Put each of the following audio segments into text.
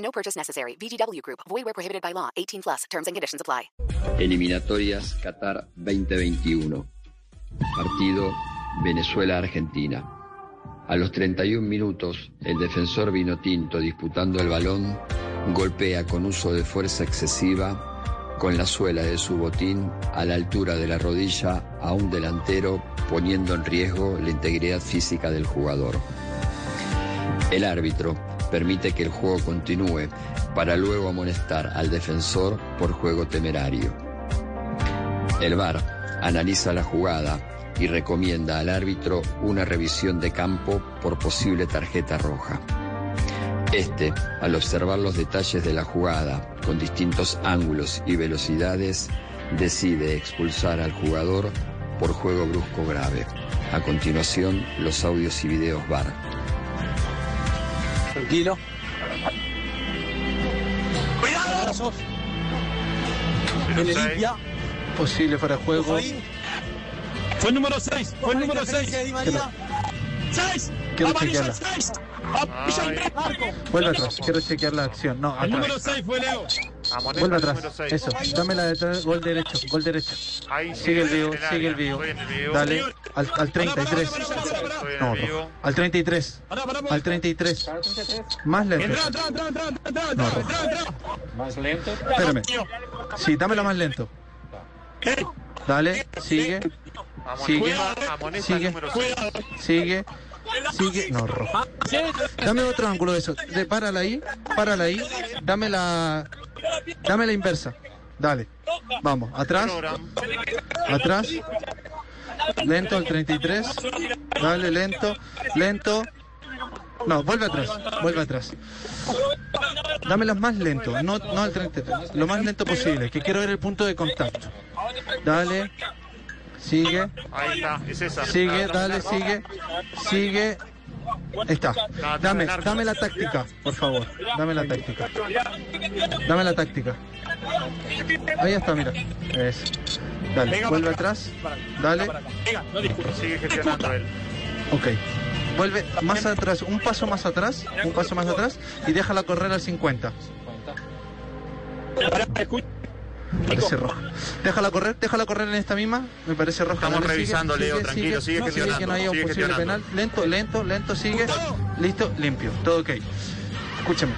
No purchase necessary. VGW Group. Void where prohibited by law. 18 plus. Terms and conditions apply. Eliminatorias Qatar 2021. Partido Venezuela-Argentina. A los 31 minutos, el defensor Vinotinto, disputando el balón, golpea con uso de fuerza excesiva con la suela de su botín a la altura de la rodilla a un delantero, poniendo en riesgo la integridad física del jugador. El árbitro permite que el juego continúe para luego amonestar al defensor por juego temerario. El VAR analiza la jugada y recomienda al árbitro una revisión de campo por posible tarjeta roja. Este, al observar los detalles de la jugada con distintos ángulos y velocidades, decide expulsar al jugador por juego brusco grave. A continuación, los audios y videos VAR. Tranquilo. ¡Cuidado! Viene limpia. Posible fuera de juego. Fue el número 6. Fue el número 6. 6. Quiero chequearla. Vuelve atrás, quiero chequear la acción. No, El atrás. número 6 fue Leo. Vuelve atrás. Eso, dame la de gol derecho, gol derecho. Sigue el vivo, sigue el vivo. Dale al, al 33. No, rojo. Al 33. Al 33. Más lento. No, entra, rojo. entra. Más lento. Espérame. Sí, dámelo más lento. Dale, sigue. Sigue. Sigue. Sigue. Sigue. No, rojo. Dame otro ángulo de eso. De, párala ahí. Párala ahí. Dame la. Dame la inversa. Dale. Vamos. Atrás. Atrás. Lento al 33. Dale, lento. Lento. No, vuelve atrás. Vuelve atrás. Dámelas más lento. No, no al 33. Lo más lento posible. Que quiero ver el punto de contacto. Dale. Sigue. Ahí está, es esa. Sigue, dale, sigue, sigue. Está. Dame, dame la táctica, por favor. Dame la táctica. Dame la táctica. Ahí está, mira. Dale, vuelve atrás. Dale. Sigue gestionando él. Ok. Vuelve más atrás, un paso más atrás, un paso más atrás y déjala correr al 50. Parece roja. Déjala correr, déjala correr en esta misma. Me parece roja. Estamos Dale, revisando, Leo, tranquilo, sigue gestionando, que no haya un posible penal. Lento, lento, lento, sigue. Listo, limpio. Todo ok. Escúchame.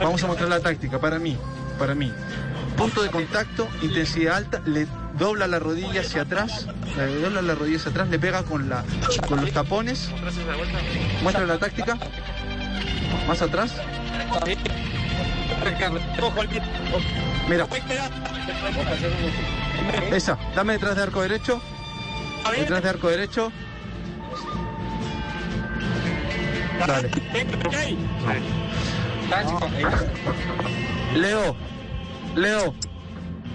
Vamos a mostrar la táctica. Para mí, para mí. Punto de contacto, intensidad alta, le dobla la rodilla hacia atrás, le dobla la rodilla hacia atrás, le pega con la con los tapones. Muestra la táctica. Más atrás. Mira. Esa, dame detrás de arco derecho. Detrás de arco derecho. Dale. Leo. Leo.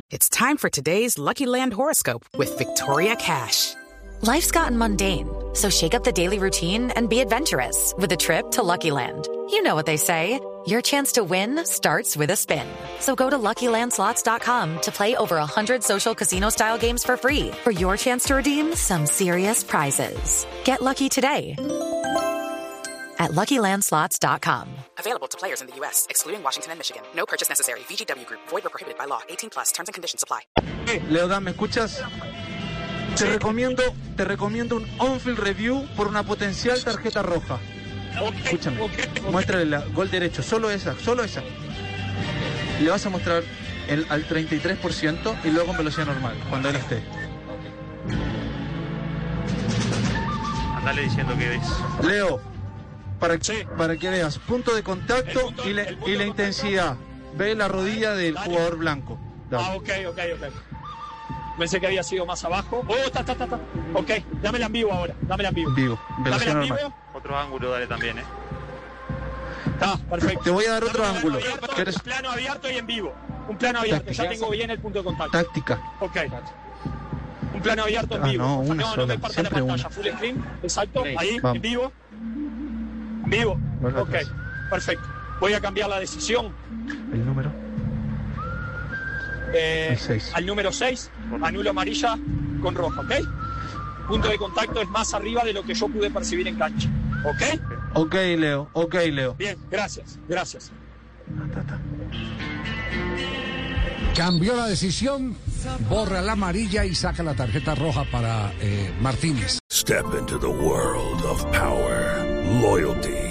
It's time for today's Lucky Land horoscope with Victoria Cash. Life's gotten mundane, so shake up the daily routine and be adventurous with a trip to Lucky Land. You know what they say. Your chance to win starts with a spin. So go to LuckyLandSlots.com to play over 100 social casino-style games for free for your chance to redeem some serious prizes. Get lucky today at LuckyLandSlots.com. Available to players in the U.S., excluding Washington and Michigan. No purchase necessary. VGW Group, void where prohibited by law. 18 plus terms and conditions apply. Leo, Dan, ¿me escuchas? Te recomiendo, te recomiendo un on-field review por una potencial tarjeta roja. Escúchame. Muéstrale la gol derecho, solo esa, solo esa. Le vas a mostrar el, al 33% y luego en velocidad normal, cuando él esté. Andale diciendo que es. Leo, para que, para que veas, punto de contacto y, la- y la intensidad. Ve la rodilla del jugador blanco. Dale. Ah, ok, ok, ok. Pensé que había sido más abajo. Oh, está, está, está, está. Ok, dámela en vivo ahora. Dámela en vivo. Vivo, velocidad Dámela en normal. vivo. Otro ángulo, dale también, ¿eh? Está, perfecto. Te voy a dar otro Dame ángulo. plano abierto, ¿Quieres Un plano abierto y en vivo. Un plano abierto, ya tengo bien el punto de contacto. táctica? Ok. Un plano abierto en Ah, vivo. no, una no, no sola, me parta la pantalla. una. Full screen, exacto. Ahí, Vamos. en vivo. En vivo. Vuelve Ok, atrás. perfecto. Voy a cambiar la decisión El número. eh, El seis. al número 6. Anulo amarilla con roja, ¿ok? Punto de contacto es más arriba de lo que yo pude percibir en cancha. ¿Ok? Ok, Leo. Ok, Leo. Bien, gracias, gracias. Cambió la decisión, borra la amarilla y saca la tarjeta roja para eh, Martínez. Step into the world of power, loyalty,